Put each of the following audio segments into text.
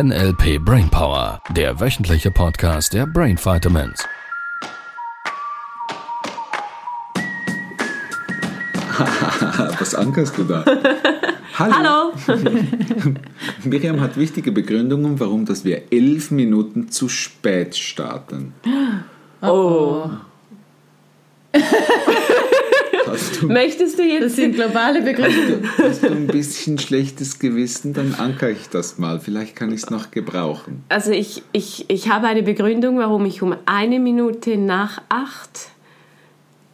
NLP Brainpower, der wöchentliche Podcast der Brain Vitamins. Was ankerst du da? Hallo. Miriam hat wichtige Begründungen, warum dass wir elf Minuten zu spät starten. Oh. Hast du, Möchtest du Das jetzt sind globale Begründungen. hast du ein bisschen schlechtes Gewissen? Dann anker ich das mal. Vielleicht kann ich es noch gebrauchen. Also ich, ich, ich habe eine Begründung, warum ich um eine Minute nach acht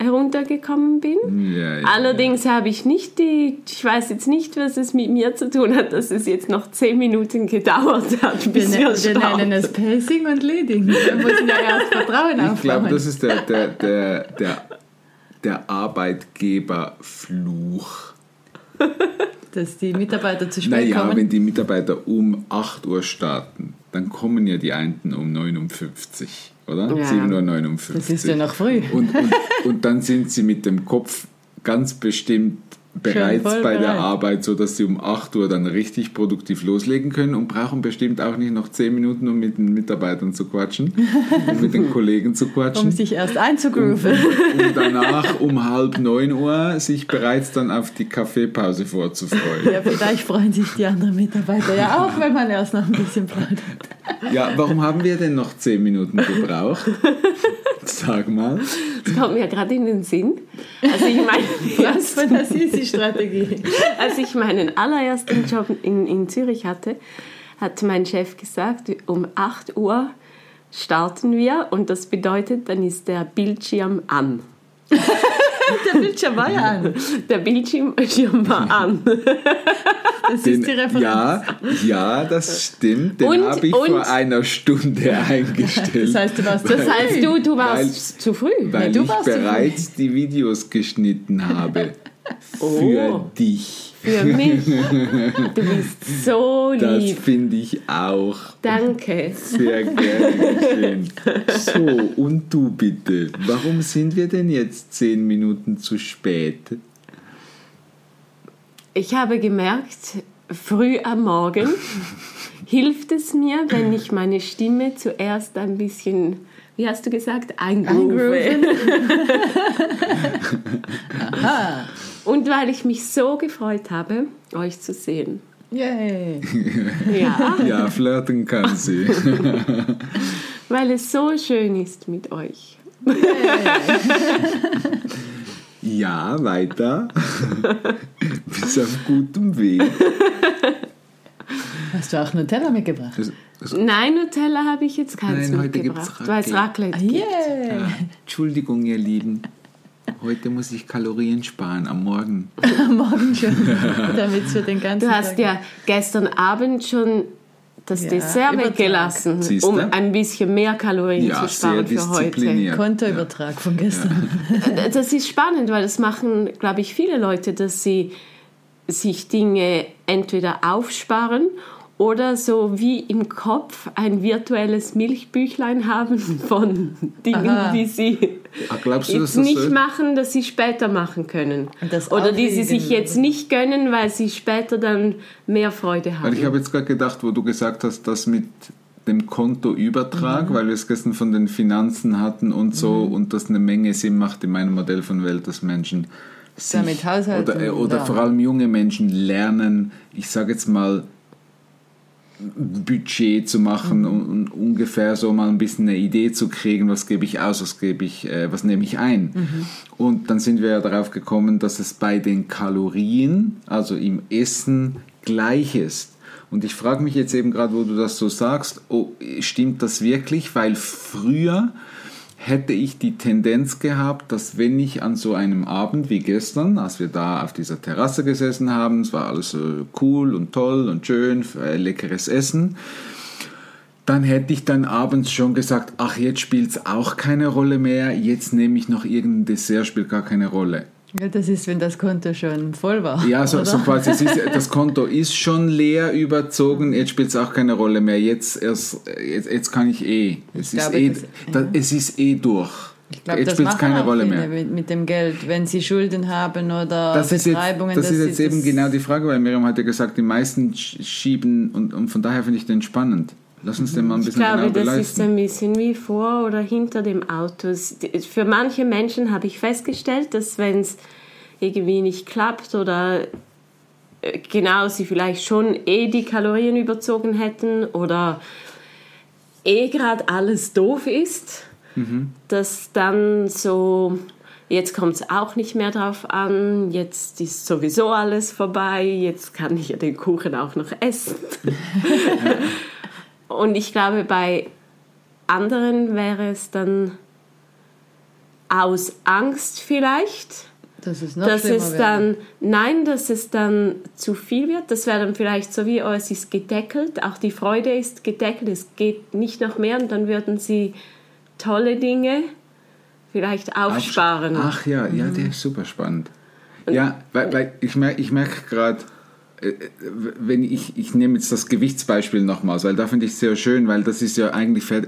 heruntergekommen bin. Ja, ja. Allerdings habe ich nicht die, ich weiß jetzt nicht, was es mit mir zu tun hat, dass es jetzt noch zehn Minuten gedauert hat, Wir, bis ne wir wir nennen es. Pacing und Leading. Da müssen ja erst Vertrauen Ich glaube, aufbauen. das ist der, der, der, der, der Arbeitgeberfluch. dass die Mitarbeiter zu spät Naja, kommen. wenn die Mitarbeiter um 8 Uhr starten, dann kommen ja die einen um 9.50 Uhr, oder? Ja. 7.59 Uhr. das ist ja noch früh. Und, und, und dann sind sie mit dem Kopf ganz bestimmt bereits bei der bereit. Arbeit, so dass sie um 8 Uhr dann richtig produktiv loslegen können und brauchen bestimmt auch nicht noch 10 Minuten, um mit den Mitarbeitern zu quatschen und mit den Kollegen zu um quatschen. sich erst einzugrooven. Und danach um halb 9 Uhr sich bereits dann auf die Kaffeepause vorzufreuen. Ja, vielleicht freuen sich die anderen Mitarbeiter ja auch, wenn man erst noch ein bisschen plaudert. Ja, warum haben wir denn noch 10 Minuten gebraucht? Sag mal. Das kommt mir gerade in den Sinn. Also ich meine, Was für eine Sisi-Strategie. als ich meinen allerersten Job in, in Zürich hatte, hat mein Chef gesagt, um 8 Uhr starten wir und das bedeutet, dann ist der Bildschirm an. Der Bildschirm war ja an. Der Bildschirm war an. Das Den, ist die Referenz. ja, ja, das stimmt. Den habe ich und- vor einer Stunde eingestellt. Das heißt, du warst Das heißt, du, du warst Weil- zu früh. weil du ich bereits die Videos geschnitten habe. Für Oh. dich. Für mich. Du bist so Das lieb. finde ich auch Danke. sehr gerne. So, und du bitte. Warum sind wir denn jetzt zehn Minuten zu spät? Ich habe gemerkt, früh am Morgen hilft es mir, wenn ich meine Stimme zuerst ein bisschen, wie hast du gesagt, eingroove. Und weil ich mich so gefreut habe, euch zu sehen. Yay. Ja, Ja, flirten kann sie. weil es so schön ist mit euch. Ja, weiter. Bist auf gutem Weg. Hast du auch Nutella mitgebracht? Das, das, Nein, Nutella habe ich jetzt keins Nein, heute gibt's mitgebracht, weil es Raclette Ah, gibt. Yay. Ah, Entschuldigung, ihr Lieben. Heute muss ich Kalorien sparen am Morgen. Morgen schon. Damit es für den ganzen Du hast Tag ja gestern Abend schon das Ja, Dessert weggelassen, Siehste? um ein bisschen mehr Kalorien Ja, zu sparen sehr für heute. Kontoübertrag von gestern. Das ist spannend, weil das machen, glaube ich, viele Leute, dass sie sich Dinge entweder aufsparen oder so wie im Kopf ein virtuelles Milchbüchlein haben von Dingen, Aha. die sie Ach, du, jetzt das nicht so machen, dass sie später machen können. Oder die sie sich jetzt nicht gönnen, weil sie später dann mehr Freude Weil haben. ich habe jetzt gerade gedacht, wo du gesagt hast, das mit dem Kontoübertrag, Mhm. weil wir es gestern von den Finanzen hatten und so und das eine Menge Sinn macht in meinem Modell von Welt, dass Menschen sich, Damit haushalten oder, äh, oder vor allem junge Menschen lernen, ich sage jetzt mal, Budget zu machen Mhm. und, und ungefähr so mal ein bisschen eine Idee zu kriegen, was gebe ich aus, was gebe ich, äh, was nehme ich ein. Mhm. Und dann sind wir ja darauf gekommen, dass es bei den Kalorien, also im Essen, gleich ist. Und ich frage mich jetzt eben gerade, wo du das so sagst, oh, stimmt das wirklich? Weil früher hätte ich die Tendenz gehabt, dass wenn ich an so einem Abend wie gestern, als wir da auf dieser Terrasse gesessen haben, es war alles cool und toll und schön, äh, leckeres Essen, dann hätte ich dann abends schon gesagt, ach, jetzt spielt es auch keine Rolle mehr, jetzt nehme ich noch irgendein Dessert, spielt gar keine Rolle. Ja, das ist, wenn das Konto schon voll war. Ja, so, so quasi, es ist, das Konto ist schon leer überzogen, jetzt spielt es auch keine Rolle mehr. Jetzt, erst, jetzt, jetzt kann ich eh. Es, ist, glaube, eh das- da, es ist eh durch. Ich glaube, Jetzt das spielt's machen keine Rolle mehr. Mit, mit dem Geld, wenn sie Schulden haben oder Das ist jetzt, Betreibungen. das ist jetzt eben das- genau die Frage, weil Miriam hat ja gesagt, die meisten sch- schieben und, und von daher finde ich den spannend. Lass uns den mal ein Ich bisschen glaube, genau das ist ein bisschen wie vor oder hinter dem Auto. Für manche Menschen habe ich festgestellt, dass wenn es irgendwie nicht klappt oder äh, genau sie vielleicht schon eh die Kalorien überzogen hätten oder eh gerade alles doof ist, dass dann so, jetzt kommt es auch nicht mehr drauf an, jetzt ist sowieso alles vorbei, jetzt kann ich ja den Kuchen auch noch essen. Und ich glaube, bei anderen wäre es dann aus Angst vielleicht, dass es noch dass es dann, nein, dass es dann zu viel wird. Das wäre dann vielleicht so wie, oh, es ist gedeckelt, auch die Freude ist gedeckelt, es geht nicht noch mehr und dann würden sie tolle Dinge vielleicht aufsparen. Ach ja, ja, der ist super spannend. Ja, weil, weil ich merke ich merk gerade, wenn ich, ich nehme jetzt das Gewichtsbeispiel nochmals, weil da finde ich es sehr schön, weil das ist ja eigentlich äh,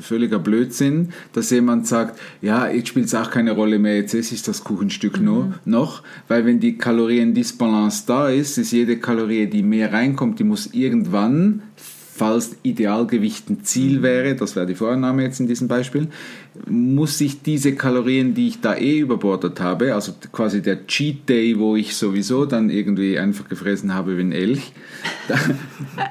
völliger Blödsinn, dass jemand sagt, ja, jetzt spielt es auch keine Rolle mehr, jetzt esse ich das Kuchenstück nur, noch, weil wenn die Kaloriendisbalance da ist, ist jede Kalorie, die mehr reinkommt, die muss irgendwann falls Idealgewicht ein Ziel wäre, das wäre die Vorannahme jetzt in diesem Beispiel, muss ich diese Kalorien, die ich da eh überbordet habe, also quasi der Cheat Day, wo ich sowieso dann irgendwie einfach gefressen habe wie ein Elch, da-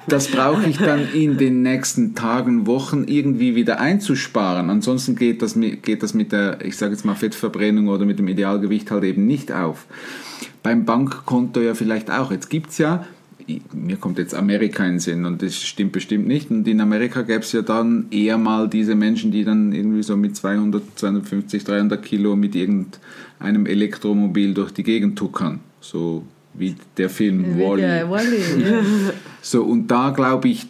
das brauche ich dann in den nächsten Tagen, Wochen irgendwie wieder einzusparen. Ansonsten geht das, mit- geht das mit der, ich sage jetzt mal, Fettverbrennung oder mit dem Idealgewicht halt eben nicht auf. Beim Bankkonto ja vielleicht auch. Jetzt gibt es ja mir kommt jetzt Amerika in den Sinn und das stimmt bestimmt nicht. Und in Amerika gäbe es ja dann eher mal diese Menschen, die dann irgendwie so mit 200, 250, 300 Kilo mit irgendeinem Elektromobil durch die Gegend tuckern. So wie der Film Wally. ja. So, und da glaube ich,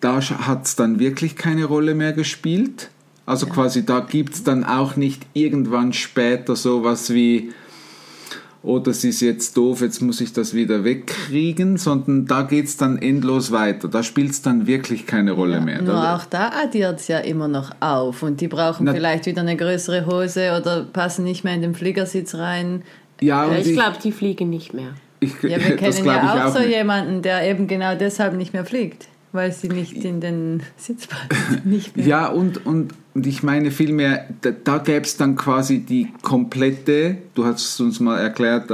da hat es dann wirklich keine Rolle mehr gespielt. Also quasi, da gibt es dann auch nicht irgendwann später sowas wie, oh, das ist jetzt doof, jetzt muss ich das wieder wegkriegen, sondern da geht es dann endlos weiter. Da spielt es dann wirklich keine Rolle mehr. Nur Da- auch da addiert es ja immer noch auf und die brauchen Na- vielleicht wieder eine größere Hose oder passen nicht mehr in den Fliegersitz rein. ja, und Ja, ich glaube, die fliegen nicht mehr. ich, Ja, wir kennen ja auch, auch so nicht. jemanden, der eben genau deshalb nicht mehr fliegt, weil sie nicht in den Sitz passt. Nicht mehr. Ja, und, und, und ich meine vielmehr, da, da gäbe es dann quasi die komplette, du hast uns mal erklärt,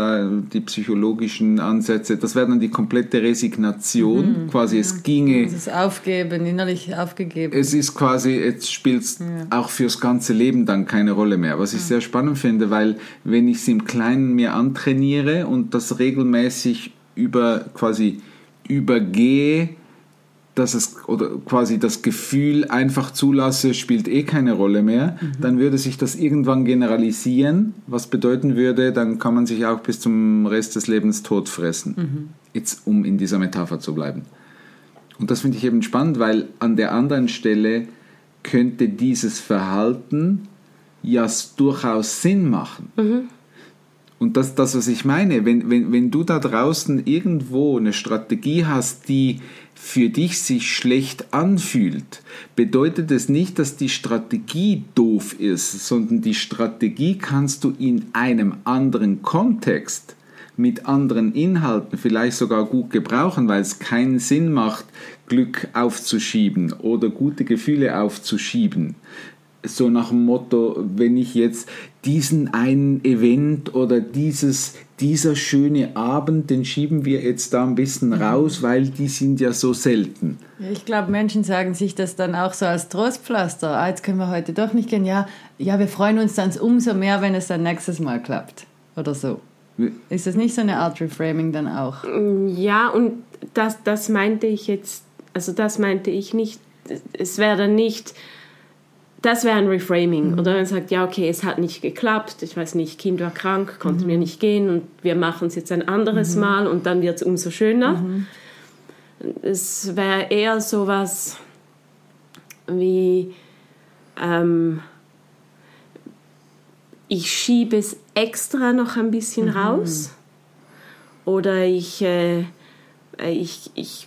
die psychologischen Ansätze, das wäre dann die komplette Resignation, Mhm. quasi es ginge, Das ist aufgeben, innerlich aufgegeben. es ist quasi, jetzt spielt es auch fürs ganze Leben dann keine Rolle mehr, was ich sehr spannend finde, weil wenn ich es im Kleinen mir antrainiere und das regelmäßig über quasi übergehe, dass es oder quasi das Gefühl einfach zulasse, spielt eh keine Rolle mehr, dann würde sich das irgendwann generalisieren, was bedeuten würde, dann kann man sich auch bis zum Rest des Lebens tot fressen. Jetzt um in dieser Metapher zu bleiben. Und das finde ich eben spannend, weil an der anderen Stelle könnte dieses Verhalten ja durchaus Sinn machen. Und das, das, was ich meine, wenn, wenn, wenn du da draußen irgendwo eine Strategie hast, die für dich sich schlecht anfühlt, bedeutet es nicht, dass die Strategie doof ist, sondern die Strategie kannst du in einem anderen Kontext mit anderen Inhalten vielleicht sogar gut gebrauchen, weil es keinen Sinn macht, Glück aufzuschieben oder gute Gefühle aufzuschieben. So nach dem Motto, wenn ich jetzt diesen einen Event oder dieses, dieser schöne Abend, den schieben wir jetzt da ein bisschen raus, weil die sind ja so selten. Ich glaube, Menschen sagen sich das dann auch so als Trostpflaster. Ah, jetzt können wir heute doch nicht gehen. Ja, ja, wir freuen uns dann umso mehr, wenn es dann nächstes Mal klappt. Oder so. Ist das nicht so eine Art Reframing dann auch? Ja, und das, das meinte ich jetzt, also das meinte ich nicht, es wäre dann nicht, das wäre ein Reframing. Oder man sagt, ja, okay, es hat nicht geklappt, ich weiß nicht, Kind war krank, konnte mir nicht gehen und wir machen es jetzt ein anderes Mal und dann wird es umso schöner. Es wäre eher sowas wie, ähm, ich schiebe es extra noch ein bisschen raus. Oder ich, äh, ich, ich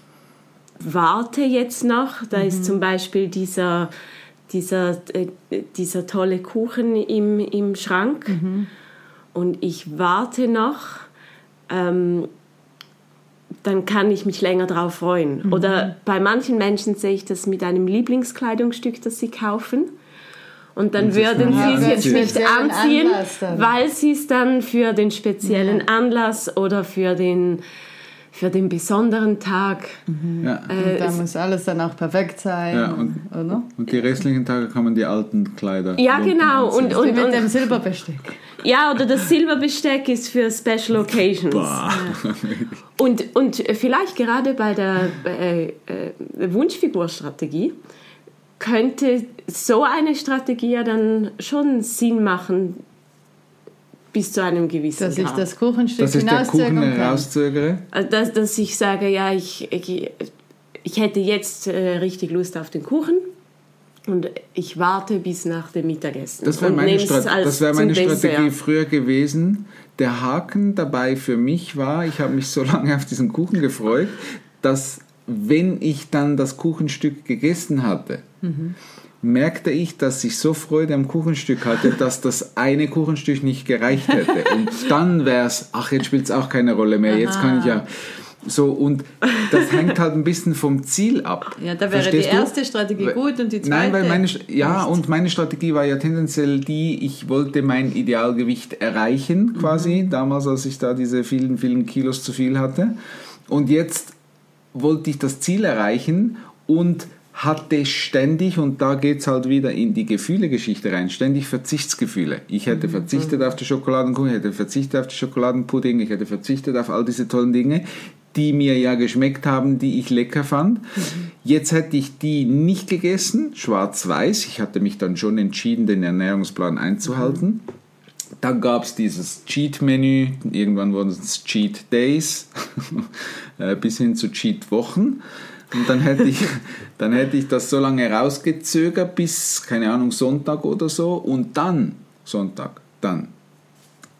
warte jetzt noch. Da ist zum Beispiel dieser, dieser, äh, dieser tolle Kuchen im, im Schrank. Und ich warte noch, ähm, dann kann ich mich länger darauf freuen. Oder bei manchen Menschen sehe ich das mit einem Lieblingskleidungsstück, das sie kaufen. Und dann Und würden sie es jetzt nicht anziehen, weil sie es dann für den speziellen Anlass oder für den, für den besonderen Tag Ja. äh, Und da muss alles dann auch perfekt sein. Ja, und- oder? Und die restlichen Tage kann man die alten Kleider. Ja, genau. Und, und, mit dem und, Silberbesteck. ja, oder das Silberbesteck ist für Special Occasions. Und, und vielleicht gerade bei der äh, äh, Wunschfigurstrategie könnte so eine Strategie ja dann schon Sinn machen bis zu einem gewissen Dass ich Grad. das Kuchenstück Dass ich Kuchen hinauszögern kann. herauszögere. Also, dass, dass ich sage, ja, ich, ich, ich hätte jetzt äh, richtig Lust auf den Kuchen und ich warte bis nach dem Mittagessen. Das wäre meine, Strat das wär meine Strategie Dessert. früher gewesen. Der Haken dabei für mich war, ich habe mich so lange auf diesen Kuchen gefreut, dass wenn ich dann das Kuchenstück gegessen hatte, merkte ich, dass ich so Freude am Kuchenstück hatte, dass das eine Kuchenstück nicht gereicht hätte. Und dann wäre es, ach, jetzt spielt es auch keine Rolle mehr, jetzt kann ich ja... So, und das hängt halt ein bisschen vom Ziel ab. Ja, da wäre Verstehst die du? erste Strategie Weil- gut und die zweite. Nein, weil meine, ja, und meine Strategie war ja tendenziell die, ich wollte mein Idealgewicht erreichen, quasi, damals, als ich da diese vielen, vielen Kilos zu viel hatte. Und jetzt wollte ich das Ziel erreichen und hatte ständig, und da geht es halt wieder in die Gefühlegeschichte rein, ständig Verzichtsgefühle. Ich hätte verzichtet auf die Schokoladenkuchen, ich hätte verzichtet auf die Schokoladenpudding, ich hätte verzichtet auf all diese tollen Dinge, die mir ja geschmeckt haben, die ich lecker fand. Jetzt hätte ich die nicht gegessen, schwarz-weiß. Ich hatte mich dann schon entschieden, den Ernährungsplan einzuhalten. Dann gab es dieses Cheat-Menü, irgendwann wurden es Cheat Days, äh, bis hin zu Cheat-Wochen. Und dann hätte, ich, dann hätte ich das so lange rausgezögert bis, keine Ahnung, Sonntag oder so. Und dann, Sonntag, dann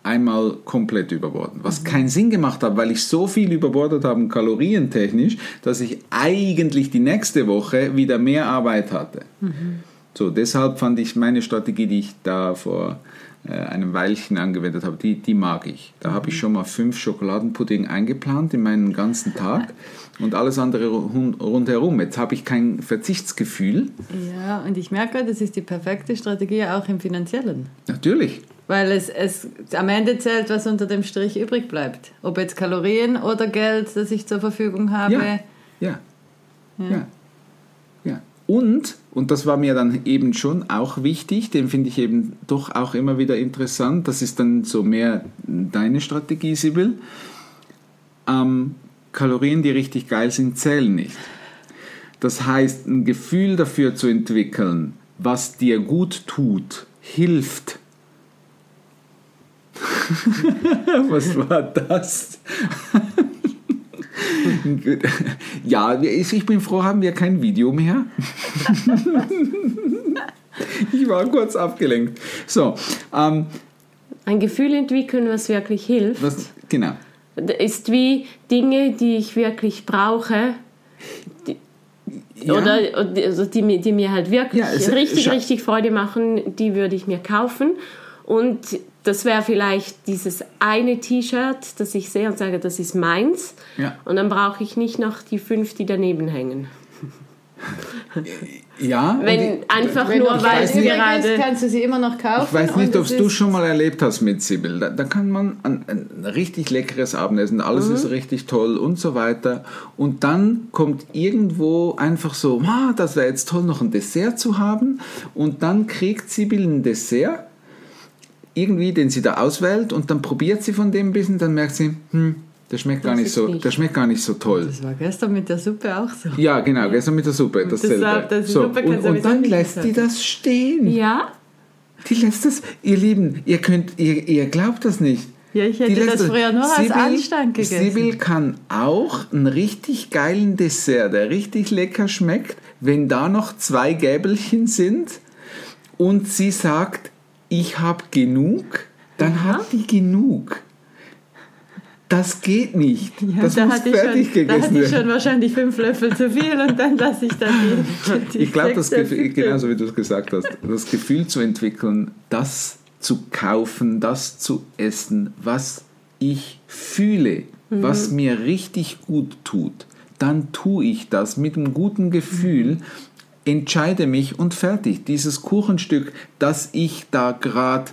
einmal komplett überborden. Was keinen Sinn gemacht hat, weil ich so viel überbordet habe, kalorientechnisch, dass ich eigentlich die nächste Woche wieder mehr Arbeit hatte. So, deshalb fand ich meine Strategie, die ich da vor äh, einem Weilchen angewendet habe, die, die mag ich. Da habe ich schon mal fünf Schokoladenpudding eingeplant in meinen ganzen Tag und alles andere rund- rundherum. Jetzt habe ich kein Verzichtsgefühl. Ja, und ich merke, das ist die perfekte Strategie auch im Finanziellen. Natürlich. Weil es, es am Ende zählt, was unter dem Strich übrig bleibt. Ob jetzt Kalorien oder Geld, das ich zur Verfügung habe. Ja. Ja. Ja. ja. Und, und das war mir dann eben schon auch wichtig, den finde ich eben doch auch immer wieder interessant, das ist dann so mehr deine Strategie, Sibyl. Ähm, Kalorien, die richtig geil sind, zählen nicht. Das heißt, ein Gefühl dafür zu entwickeln, was dir gut tut, hilft. was war das? Ja, ich bin froh, haben wir kein Video mehr. ich war kurz abgelenkt. So, ähm, Ein Gefühl entwickeln, was wirklich hilft, was, genau. ist wie Dinge, die ich wirklich brauche, Ja, oder also die, mir- die mir halt wirklich Ja, richtig, richtig Freude machen, die würde ich mir kaufen. Und das wäre vielleicht dieses eine T-Shirt, das ich sehe und sage, das ist meins. Ja. Und dann brauche ich nicht noch die fünf, die daneben hängen. ja Wenn ich, einfach Wenn nur, weil übrig gerade... ist, kannst du sie immer noch kaufen. ich weiß nicht, ob es du schon mal erlebt hast mit Sibyl. Da, da kann man ein, ein richtig leckeres Abendessen, alles ist richtig toll und so weiter. Und dann kommt irgendwo einfach so, ah, das wäre jetzt toll, noch ein Dessert zu haben. Und dann kriegt Sibyl ein Dessert, irgendwie, den sie da auswählt, und dann probiert sie von dem ein bisschen, dann merkt sie, hm, das schmeckt gar Das nicht so, nicht. das schmeckt gar nicht so toll. Das war gestern mit der Suppe auch so. Ja, genau, gestern mit der Suppe, dasselbe. Deshalb, das so, Suppe und, und dann lässt die sein. das stehen. Ja, Die lässt das, ihr Lieben, ihr könnt, ihr, ihr glaubt das nicht. Ja, ich hätte Die das früher nur als Sibyl- Anstand gegessen. Sibyl kann auch einen richtig geilen Dessert, der richtig lecker schmeckt, wenn da noch zwei Gäbelchen sind und sie sagt, ich habe genug, dann hat die genug. Das geht nicht. Ja, das da muss hatte, ich fertig schon, da gegessen hatte ich schon werden. wahrscheinlich fünf Löffel zu viel und dann lasse ich dann die, die Ich glaube, das Gefühl, genauso wie du es gesagt hast, das Gefühl zu entwickeln, das zu kaufen, das zu essen, was ich fühle, was mir richtig gut tut, dann tue ich das mit einem guten Gefühl, entscheide mich und fertig. Dieses Kuchenstück, das ich da gerade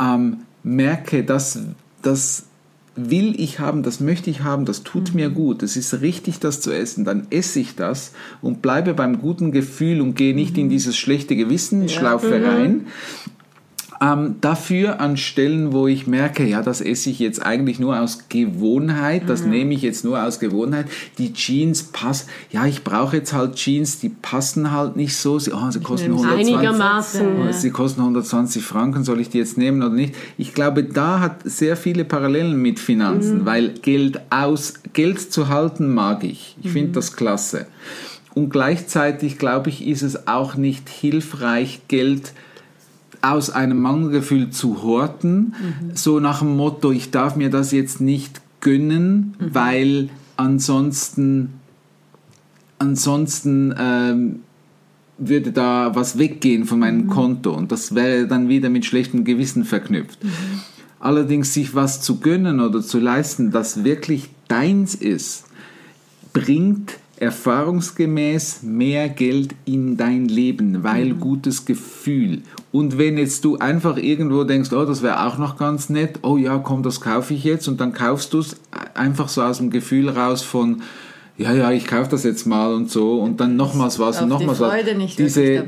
ähm, merke, das, das will ich haben, das möchte ich haben, das tut mir gut, es ist richtig, das zu essen, dann esse ich das und bleibe beim guten Gefühl und gehe nicht in dieses schlechte Gewissen, Schlaufe rein. Ähm, dafür an Stellen, wo ich merke, ja, das esse ich jetzt eigentlich nur aus Gewohnheit, das nehme ich jetzt nur aus Gewohnheit. Die Jeans passen, ja, ich brauche jetzt halt Jeans, die passen halt nicht so, sie, oh, sie kosten nehme sie 120. Einigermaßen. Oh, Sie kosten 120 Franken, soll ich die jetzt nehmen oder nicht? Ich glaube, da hat sehr viele Parallelen mit Finanzen, weil Geld aus, Geld zu halten mag ich. Ich finde das klasse. Und gleichzeitig, glaube ich, ist es auch nicht hilfreich, Geld aus einem Mangelgefühl zu horten, so nach dem Motto, ich darf mir das jetzt nicht gönnen, weil ansonsten, ansonsten ähm, würde da was weggehen von meinem Konto und das wäre dann wieder mit schlechtem Gewissen verknüpft. Allerdings sich was zu gönnen oder zu leisten, das wirklich deins ist, bringt erfahrungsgemäß mehr Geld in dein Leben, weil gutes Gefühl. Und wenn jetzt du einfach irgendwo denkst, oh, das wäre auch noch ganz nett, oh ja, komm, das kaufe ich jetzt und dann kaufst du es einfach so aus dem Gefühl raus von, ja, ja, ich kaufe das jetzt mal und so und dann nochmals was und Auf die nochmals was. Freude nicht diese,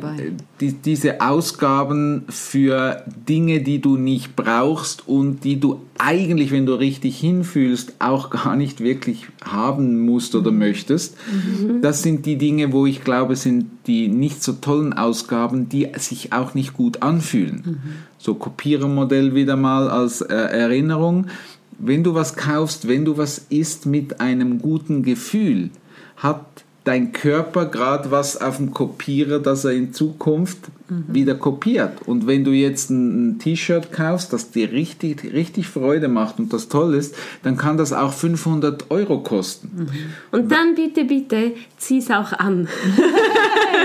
die, diese Ausgaben für Dinge, die du nicht brauchst und die du eigentlich, wenn du richtig hinfühlst, auch gar nicht wirklich haben musst oder möchtest. Das sind die Dinge, wo ich glaube, sind die nicht so tollen Ausgaben, die sich auch nicht gut anfühlen. So Kopierermodell wieder mal als äh, Erinnerung. Wenn du was kaufst, wenn du was isst mit einem guten Gefühl, hat dein Körper gerade was auf dem Kopierer, das er in Zukunft wieder kopiert. Und wenn du jetzt ein, ein T-Shirt kaufst, das dir richtig, richtig Freude macht und das toll ist, dann kann das auch 500 Euro kosten. Und dann bitte, bitte, zieh's auch an.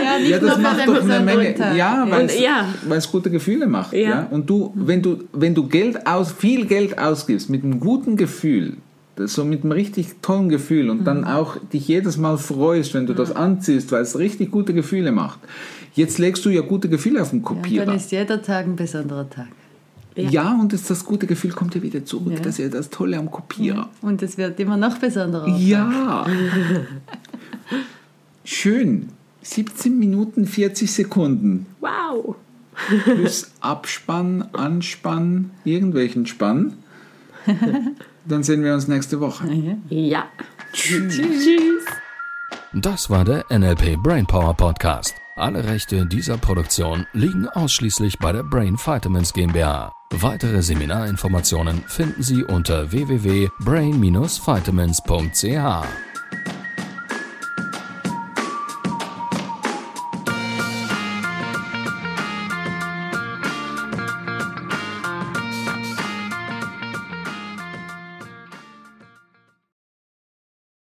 Ja, Ja, das macht doch eine Menge. Ja, weil Und- ja. es gute Gefühle macht. Ja. Ja. Und du, wenn du, wenn du Geld aus, viel Geld ausgibst mit einem guten Gefühl, so mit einem richtig tollen Gefühl und dann auch dich jedes Mal freust, wenn du das anziehst, weil es richtig gute Gefühle macht. Jetzt legst du ja gute Gefühle auf den Ja, Kopierer. dann ist jeder Tag ein besonderer Tag. Ja, und das, das gute Gefühl kommt ja wieder zurück. Ja. Das ist ja das Tolle am Kopierer. Und es wird immer noch besonderer. Ja. Schön. 17 Minuten 40 Sekunden. Wow. Plus Abspann, Anspann, irgendwelchen Spann. Dann sehen wir uns nächste Woche. Ja. Tschüss. Das war der NLP Brainpower Podcast. Alle Rechte dieser Produktion liegen ausschließlich bei der Brain Vitamins GmbH. Weitere Seminarinformationen finden Sie unter www.brain-vitamins.ch.